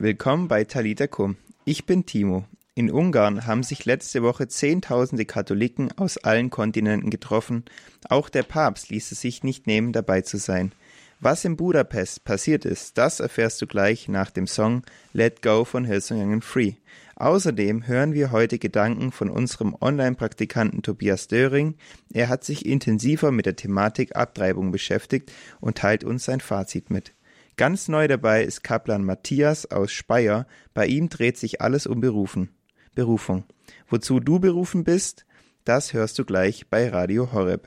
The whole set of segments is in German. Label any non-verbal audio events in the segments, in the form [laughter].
Willkommen bei Talita Kum. Ich bin Timo. In Ungarn haben sich letzte Woche Zehntausende Katholiken aus allen Kontinenten getroffen. Auch der Papst ließ es sich nicht nehmen, dabei zu sein. Was in Budapest passiert ist, das erfährst du gleich nach dem Song Let Go von Hillsong Free. Außerdem hören wir heute Gedanken von unserem Online-Praktikanten Tobias Döring. Er hat sich intensiver mit der Thematik Abtreibung beschäftigt und teilt uns sein Fazit mit. Ganz neu dabei ist Kaplan Matthias aus Speyer. Bei ihm dreht sich alles um Berufen. Berufung. Wozu du berufen bist, das hörst du gleich bei Radio Horeb.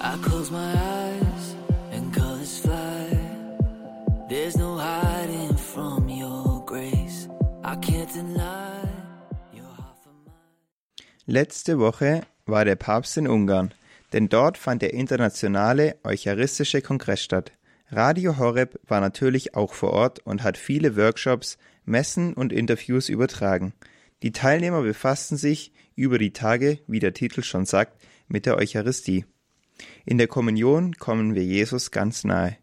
I close my eyes and colors fly. There's no hiding from your grace. I can't deny Letzte Woche war der Papst in Ungarn, denn dort fand der internationale Eucharistische Kongress statt. Radio Horeb war natürlich auch vor Ort und hat viele Workshops, Messen und Interviews übertragen. Die Teilnehmer befassten sich über die Tage, wie der Titel schon sagt, mit der Eucharistie. In der Kommunion kommen wir Jesus ganz nahe.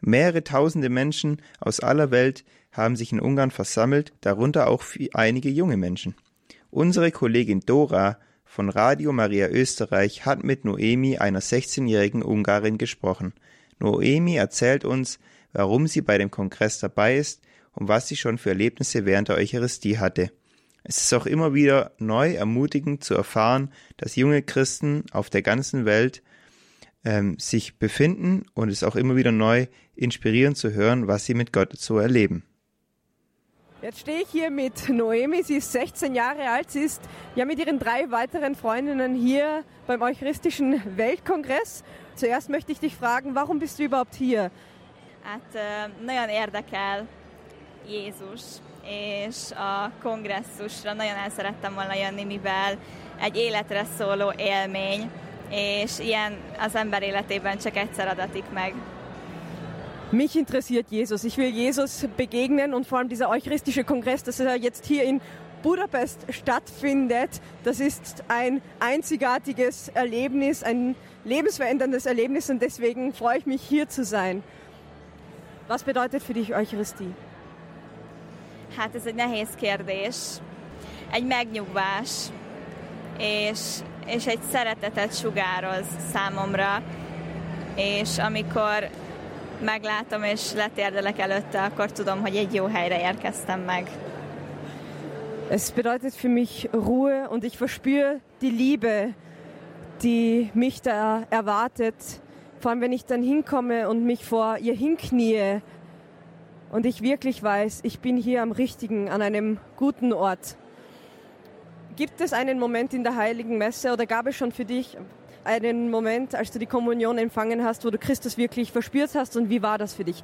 Mehrere tausende Menschen aus aller Welt haben sich in Ungarn versammelt, darunter auch einige junge Menschen. Unsere Kollegin Dora von Radio Maria Österreich hat mit Noemi, einer 16-jährigen Ungarin, gesprochen. Noemi erzählt uns, warum sie bei dem Kongress dabei ist und was sie schon für Erlebnisse während der Eucharistie hatte. Es ist auch immer wieder neu ermutigend zu erfahren, dass junge Christen auf der ganzen Welt ähm, sich befinden und es auch immer wieder neu inspirierend zu hören, was sie mit Gott so erleben. Jetzt stehe ich hier mit Noemi, sie ist 16 Jahre alt, sie ist ja mit ihren drei weiteren Freundinnen hier beim Eucharistischen Weltkongress. Zuerst möchte ich dich fragen, warum bist du überhaupt hier? Hát nagyon érdekel Jézus, és a kongresszusra nagyon el szerettem volna jönni, mivel egy életre szóló élmény, és ilyen az ember életében csak egyszer adatik meg. Mich interessiert Jesus. Ich will Jesus begegnen und vor allem dieser eucharistische Kongress, dass er jetzt hier in Budapest stattfindet, das ist ein einzigartiges Erlebnis, ein lebensveränderndes Erlebnis und deswegen freue ich mich hier zu sein. Was bedeutet für dich Eucharistie? Hát ez egy nehéz kérdés, egy megnyugvás, és és egy szeretetet sugároz számomra, és amikor meglátom és letérdelek előtte, akkor tudom, hogy egy jó helyre érkeztem meg. Es bedeutet für mich Ruhe und ich verspüre die Liebe, die mich da erwartet. Vor allem, wenn ich dann hinkomme und mich vor ihr hinknie und ich wirklich weiß, ich bin hier am richtigen, an einem guten Ort. Gibt es einen Moment in der Heiligen Messe oder gab es schon für dich einen Moment, als du die Kommunion empfangen hast, wo du Christus wirklich verspürt hast und wie war das für dich?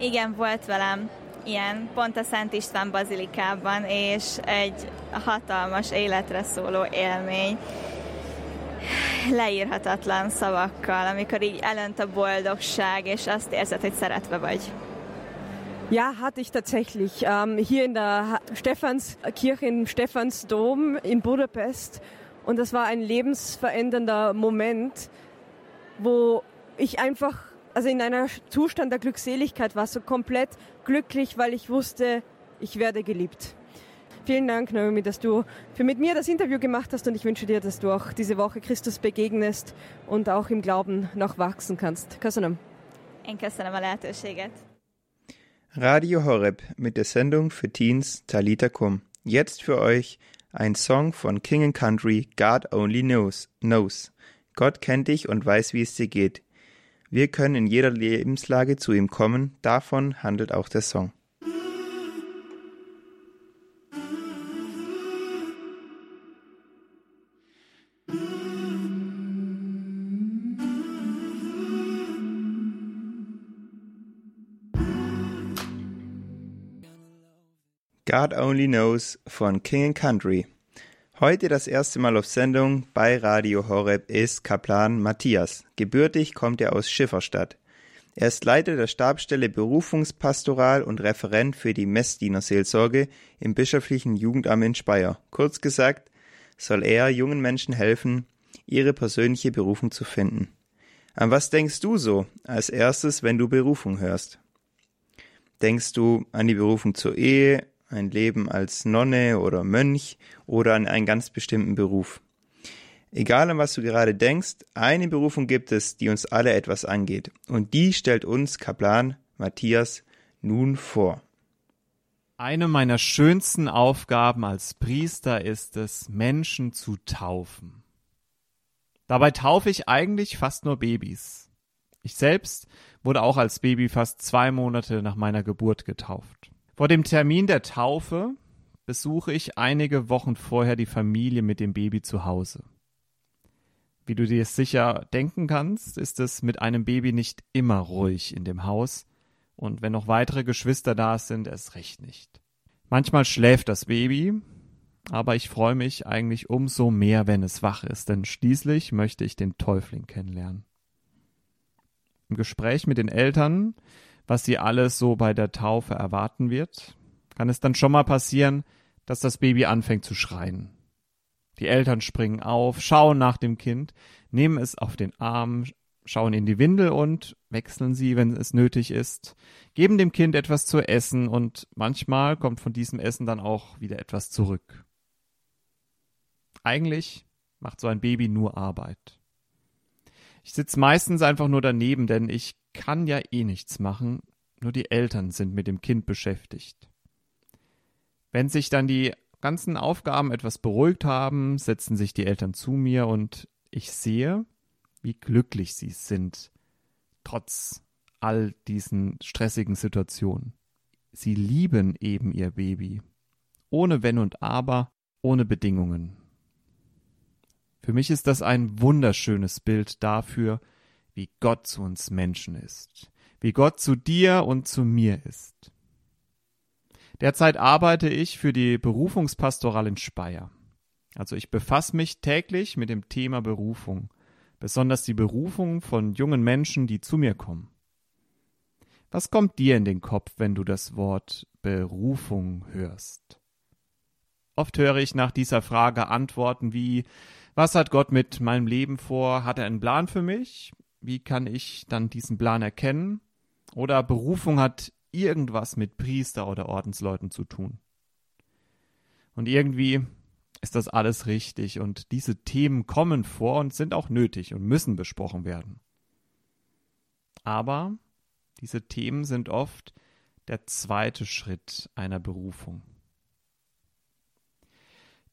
Igen, volt velem ilyen, pont a Szent István Bazilikában, és egy hatalmas életre szóló élmény leírhatatlan szavakkal, amikor így elönt a boldogság, és azt érzed, hogy szeretve vagy. Ja, hatte ich tatsächlich. Ähm, hier in der Stephanskirche im Stephansdom in Budapest. Und das war ein lebensverändernder Moment, wo ich einfach, also in einer Zustand der Glückseligkeit war, so komplett glücklich, weil ich wusste, ich werde geliebt. Vielen Dank, Naomi, dass du für mit mir das Interview gemacht hast und ich wünsche dir, dass du auch diese Woche Christus begegnest und auch im Glauben noch wachsen kannst. Köszönöm. Én köszönöm a lehetőséget. Radio Horeb mit der Sendung für Teens Talita Kum. Jetzt für euch ein Song von King and Country God Only Knows. knows. Gott kennt dich und weiß, wie es dir geht. Wir können in jeder Lebenslage zu ihm kommen, davon handelt auch der Song. God Only Knows von King and Country. Heute das erste Mal auf Sendung bei Radio Horeb ist Kaplan Matthias. Gebürtig kommt er aus Schifferstadt. Er ist Leiter der Stabstelle Berufungspastoral und Referent für die Messdienerseelsorge im bischöflichen Jugendamt in Speyer. Kurz gesagt, soll er jungen Menschen helfen, ihre persönliche Berufung zu finden. An was denkst du so als erstes, wenn du Berufung hörst? Denkst du an die Berufung zur Ehe, ein Leben als Nonne oder Mönch oder an einen ganz bestimmten Beruf? Egal an was du gerade denkst, eine Berufung gibt es, die uns alle etwas angeht. Und die stellt uns Kaplan Matthias nun vor. Eine meiner schönsten Aufgaben als Priester ist es, Menschen zu taufen. Dabei taufe ich eigentlich fast nur Babys. Ich selbst wurde auch als Baby fast zwei Monate nach meiner Geburt getauft. Vor dem Termin der Taufe besuche ich einige Wochen vorher die Familie mit dem Baby zu Hause. Wie du dir sicher denken kannst, ist es mit einem Baby nicht immer ruhig in dem Haus, und wenn noch weitere Geschwister da sind, erst recht nicht. Manchmal schläft das Baby, aber ich freue mich eigentlich umso mehr, wenn es wach ist, denn schließlich möchte ich den Täufling kennenlernen. Im Gespräch mit den Eltern, was sie alles so bei der Taufe erwarten wird, kann es dann schon mal passieren, dass das Baby anfängt zu schreien. Die Eltern springen auf, schauen nach dem Kind, nehmen es auf den Arm, schauen in die Windel und wechseln sie, wenn es nötig ist, geben dem Kind etwas zu essen und manchmal kommt von diesem Essen dann auch wieder etwas zurück. Eigentlich macht so ein Baby nur Arbeit. Ich sitze meistens einfach nur daneben, denn ich kann ja eh nichts machen, nur die Eltern sind mit dem Kind beschäftigt. Wenn sich dann die ganzen Aufgaben etwas beruhigt haben, setzen sich die Eltern zu mir und ich sehe, wie glücklich sie sind, trotz all diesen stressigen Situationen. Sie lieben eben ihr Baby, ohne Wenn und Aber, ohne Bedingungen. Für mich ist das ein wunderschönes Bild dafür, wie Gott zu uns Menschen ist, wie Gott zu dir und zu mir ist. Derzeit arbeite ich für die Berufungspastoral in Speyer. Also ich befasse mich täglich mit dem Thema Berufung, besonders die Berufung von jungen Menschen, die zu mir kommen. Was kommt dir in den Kopf, wenn du das Wort Berufung hörst? Oft höre ich nach dieser Frage Antworten wie Was hat Gott mit meinem Leben vor? Hat er einen Plan für mich? Wie kann ich dann diesen Plan erkennen? Oder Berufung hat irgendwas mit Priester oder Ordensleuten zu tun. Und irgendwie ist das alles richtig und diese Themen kommen vor und sind auch nötig und müssen besprochen werden. Aber diese Themen sind oft der zweite Schritt einer Berufung.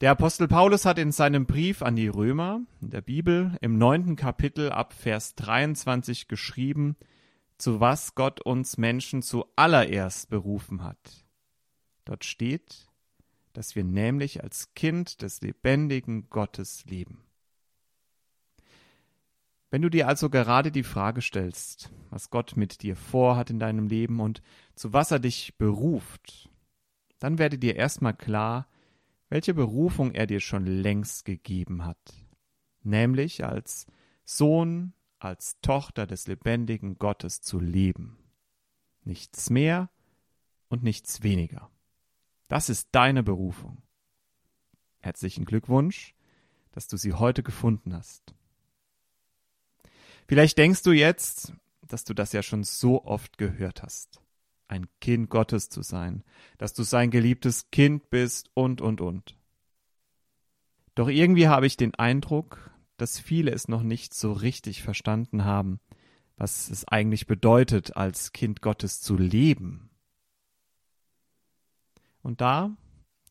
Der Apostel Paulus hat in seinem Brief an die Römer in der Bibel im neunten Kapitel ab Vers 23 geschrieben, zu was Gott uns Menschen zuallererst berufen hat. Dort steht, dass wir nämlich als Kind des lebendigen Gottes leben. Wenn du dir also gerade die Frage stellst, was Gott mit dir vorhat in deinem Leben und zu was er dich beruft, dann werde dir erstmal klar, welche Berufung er dir schon längst gegeben hat, nämlich als Sohn, als Tochter des lebendigen Gottes zu leben. Nichts mehr und nichts weniger. Das ist deine Berufung. Herzlichen Glückwunsch, dass du sie heute gefunden hast. Vielleicht denkst du jetzt, dass du das ja schon so oft gehört hast. Ein Kind Gottes zu sein, dass du sein geliebtes Kind bist und, und, und. Doch irgendwie habe ich den Eindruck, dass viele es noch nicht so richtig verstanden haben, was es eigentlich bedeutet, als Kind Gottes zu leben. Und da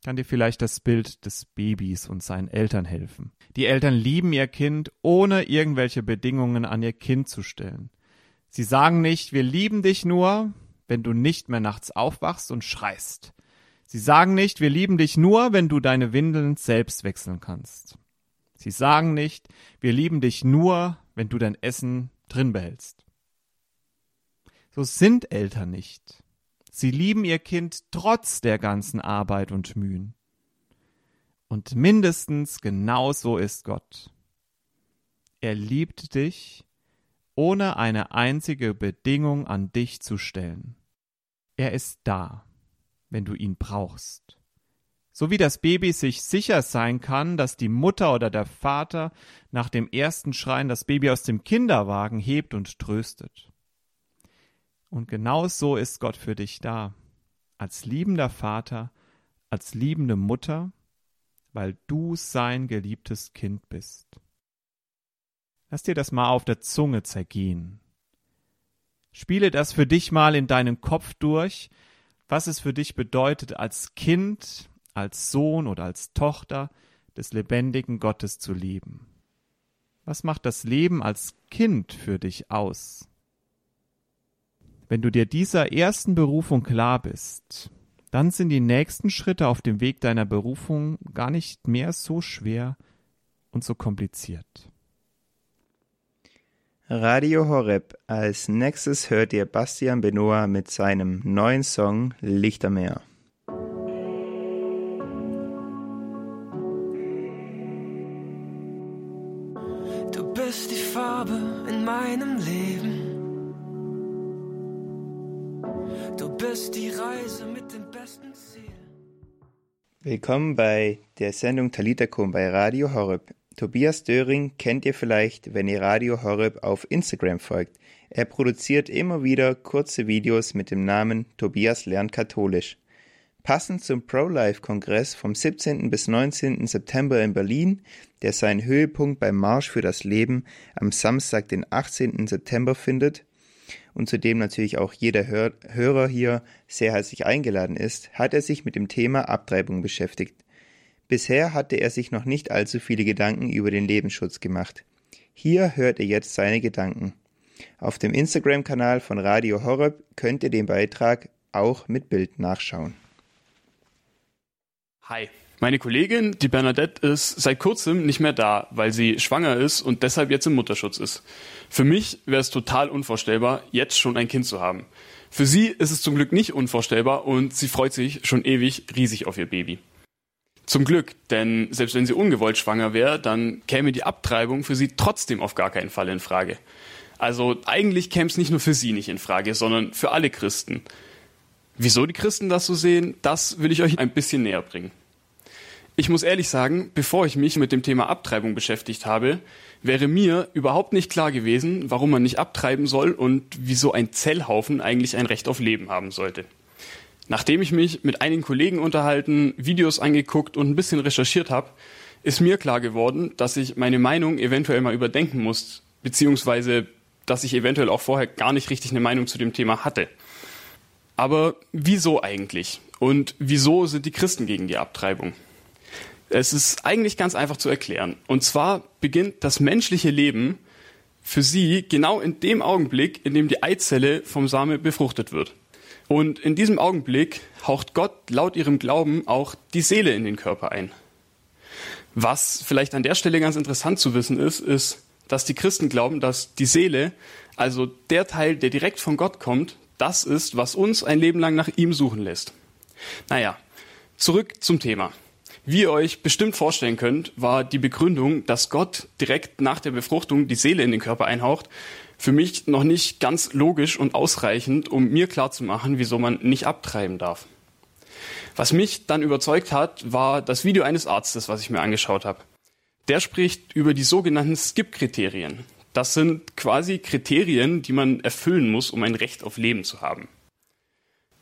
kann dir vielleicht das Bild des Babys und seinen Eltern helfen. Die Eltern lieben ihr Kind, ohne irgendwelche Bedingungen an ihr Kind zu stellen. Sie sagen nicht, wir lieben dich nur, wenn du nicht mehr nachts aufwachst und schreist. Sie sagen nicht, wir lieben dich nur, wenn du deine Windeln selbst wechseln kannst. Sie sagen nicht, wir lieben dich nur, wenn du dein Essen drin behältst. So sind Eltern nicht. Sie lieben ihr Kind trotz der ganzen Arbeit und Mühen. Und mindestens genauso ist Gott. Er liebt dich, ohne eine einzige Bedingung an dich zu stellen. Er ist da, wenn du ihn brauchst So wie das Baby sich sicher sein kann, dass die Mutter oder der Vater nach dem ersten Schreien das Baby aus dem Kinderwagen hebt und tröstet. Und genau so ist Gott für dich da, als liebender Vater, als liebende Mutter, weil du sein geliebtes Kind bist. Lass dir das mal auf der Zunge zergehen. Spiele das für dich mal in deinen Kopf durch, was es für dich bedeutet, als Kind, als Sohn oder als Tochter des lebendigen Gottes zu leben. Was macht das Leben als Kind für dich aus? Wenn du dir dieser ersten Berufung klar bist, dann sind die nächsten Schritte auf dem Weg deiner Berufung gar nicht mehr so schwer und so kompliziert. Radio Horeb. Als nächstes hört ihr Bastian Benoit mit seinem neuen Song Lichtermeer. Du bist die Farbe in meinem Leben. Du bist die Reise mit dem besten Ziel. Willkommen bei der Sendung Talitakum bei Radio Horeb. Tobias Döring kennt ihr vielleicht, wenn ihr Radio Horeb auf Instagram folgt. Er produziert immer wieder kurze Videos mit dem Namen Tobias lernt katholisch. Passend zum Pro-Life-Kongress vom 17. bis 19. September in Berlin, der seinen Höhepunkt beim Marsch für das Leben am Samstag, den 18. September findet und zu dem natürlich auch jeder Hörer hier sehr herzlich eingeladen ist, hat er sich mit dem Thema Abtreibung beschäftigt. Bisher hatte er sich noch nicht allzu viele Gedanken über den Lebensschutz gemacht. Hier hört ihr jetzt seine Gedanken. Auf dem Instagram-Kanal von Radio Horeb könnt ihr den Beitrag auch mit Bild nachschauen. Hi. Meine Kollegin, die Bernadette, ist seit kurzem nicht mehr da, weil sie schwanger ist und deshalb jetzt im Mutterschutz ist. Für mich wäre es total unvorstellbar, jetzt schon ein Kind zu haben. Für sie ist es zum Glück nicht unvorstellbar und sie freut sich schon ewig riesig auf ihr Baby. Zum Glück, denn selbst wenn sie ungewollt schwanger wäre, dann käme die Abtreibung für sie trotzdem auf gar keinen Fall in Frage. Also eigentlich käme es nicht nur für sie nicht in Frage, sondern für alle Christen. Wieso die Christen das so sehen, das will ich euch ein bisschen näher bringen. Ich muss ehrlich sagen, bevor ich mich mit dem Thema Abtreibung beschäftigt habe, wäre mir überhaupt nicht klar gewesen, warum man nicht abtreiben soll und wieso ein Zellhaufen eigentlich ein Recht auf Leben haben sollte. Nachdem ich mich mit einigen Kollegen unterhalten, Videos angeguckt und ein bisschen recherchiert habe, ist mir klar geworden, dass ich meine Meinung eventuell mal überdenken muss, beziehungsweise dass ich eventuell auch vorher gar nicht richtig eine Meinung zu dem Thema hatte. Aber wieso eigentlich? Und wieso sind die Christen gegen die Abtreibung? Es ist eigentlich ganz einfach zu erklären. Und zwar beginnt das menschliche Leben für sie genau in dem Augenblick, in dem die Eizelle vom Same befruchtet wird. Und in diesem Augenblick haucht Gott laut ihrem Glauben auch die Seele in den Körper ein. Was vielleicht an der Stelle ganz interessant zu wissen ist, ist, dass die Christen glauben, dass die Seele, also der Teil, der direkt von Gott kommt, das ist, was uns ein Leben lang nach ihm suchen lässt. Naja, zurück zum Thema. Wie ihr euch bestimmt vorstellen könnt, war die Begründung, dass Gott direkt nach der Befruchtung die Seele in den Körper einhaucht, für mich noch nicht ganz logisch und ausreichend, um mir klarzumachen, wieso man nicht abtreiben darf. Was mich dann überzeugt hat, war das Video eines Arztes, was ich mir angeschaut habe. Der spricht über die sogenannten Skip-Kriterien. Das sind quasi Kriterien, die man erfüllen muss, um ein Recht auf Leben zu haben.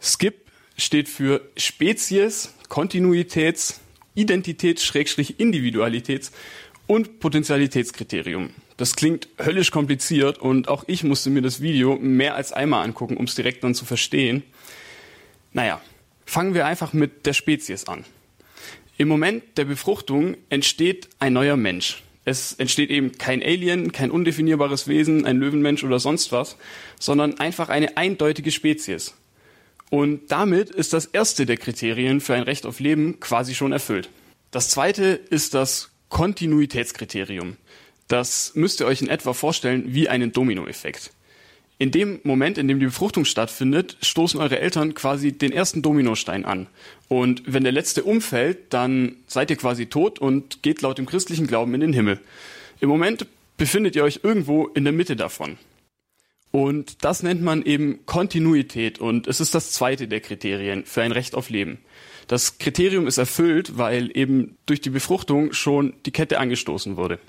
Skip steht für Spezies, Kontinuitäts, Identitäts-, Individualitäts- und Potentialitätskriterium. Das klingt höllisch kompliziert und auch ich musste mir das Video mehr als einmal angucken, um es direkt dann zu verstehen. Naja, fangen wir einfach mit der Spezies an. Im Moment der Befruchtung entsteht ein neuer Mensch. Es entsteht eben kein Alien, kein undefinierbares Wesen, ein Löwenmensch oder sonst was, sondern einfach eine eindeutige Spezies. Und damit ist das erste der Kriterien für ein Recht auf Leben quasi schon erfüllt. Das zweite ist das Kontinuitätskriterium. Das müsst ihr euch in etwa vorstellen wie einen Dominoeffekt. In dem Moment, in dem die Befruchtung stattfindet, stoßen eure Eltern quasi den ersten Dominostein an. Und wenn der letzte umfällt, dann seid ihr quasi tot und geht laut dem christlichen Glauben in den Himmel. Im Moment befindet ihr euch irgendwo in der Mitte davon. Und das nennt man eben Kontinuität und es ist das zweite der Kriterien für ein Recht auf Leben. Das Kriterium ist erfüllt, weil eben durch die Befruchtung schon die Kette angestoßen wurde.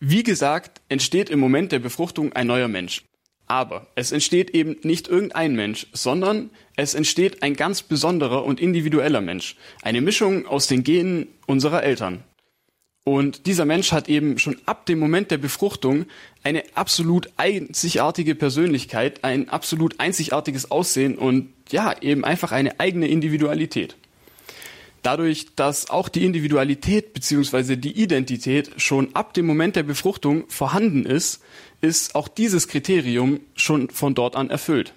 Wie gesagt, entsteht im Moment der Befruchtung ein neuer Mensch. Aber es entsteht eben nicht irgendein Mensch, sondern es entsteht ein ganz besonderer und individueller Mensch. Eine Mischung aus den Genen unserer Eltern. Und dieser Mensch hat eben schon ab dem Moment der Befruchtung eine absolut einzigartige Persönlichkeit, ein absolut einzigartiges Aussehen und ja, eben einfach eine eigene Individualität. Dadurch, dass auch die Individualität bzw. die Identität schon ab dem Moment der Befruchtung vorhanden ist, ist auch dieses Kriterium schon von dort an erfüllt.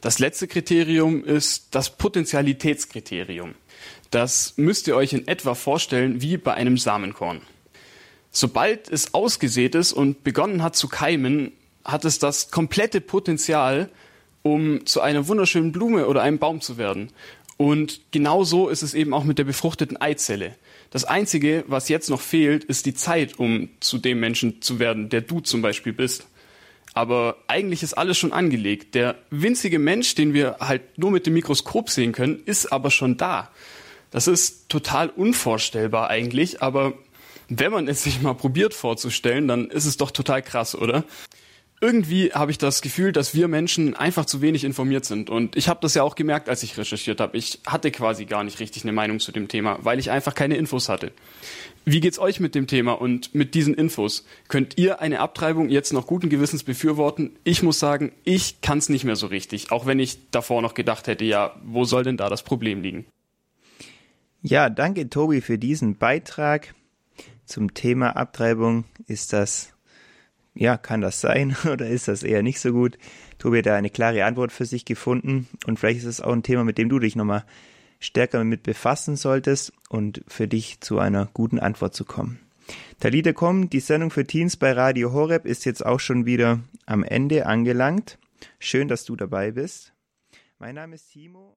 Das letzte Kriterium ist das Potentialitätskriterium. Das müsst ihr euch in etwa vorstellen wie bei einem Samenkorn. Sobald es ausgesät ist und begonnen hat zu keimen, hat es das komplette Potenzial, um zu einer wunderschönen Blume oder einem Baum zu werden. Und genau so ist es eben auch mit der befruchteten Eizelle. Das Einzige, was jetzt noch fehlt, ist die Zeit, um zu dem Menschen zu werden, der du zum Beispiel bist. Aber eigentlich ist alles schon angelegt. Der winzige Mensch, den wir halt nur mit dem Mikroskop sehen können, ist aber schon da. Das ist total unvorstellbar eigentlich, aber wenn man es sich mal probiert vorzustellen, dann ist es doch total krass, oder? Irgendwie habe ich das Gefühl, dass wir Menschen einfach zu wenig informiert sind. Und ich habe das ja auch gemerkt, als ich recherchiert habe. Ich hatte quasi gar nicht richtig eine Meinung zu dem Thema, weil ich einfach keine Infos hatte. Wie geht's euch mit dem Thema und mit diesen Infos? Könnt ihr eine Abtreibung jetzt noch guten Gewissens befürworten? Ich muss sagen, ich kann es nicht mehr so richtig, auch wenn ich davor noch gedacht hätte, ja, wo soll denn da das Problem liegen? Ja, danke Tobi für diesen Beitrag zum Thema Abtreibung. Ist das, ja, kann das sein [laughs] oder ist das eher nicht so gut? Tobi hat da eine klare Antwort für sich gefunden und vielleicht ist es auch ein Thema, mit dem du dich nochmal stärker mit befassen solltest und für dich zu einer guten Antwort zu kommen. Talita komm, die Sendung für Teens bei Radio Horeb ist jetzt auch schon wieder am Ende angelangt. Schön, dass du dabei bist. Mein Name ist Timo.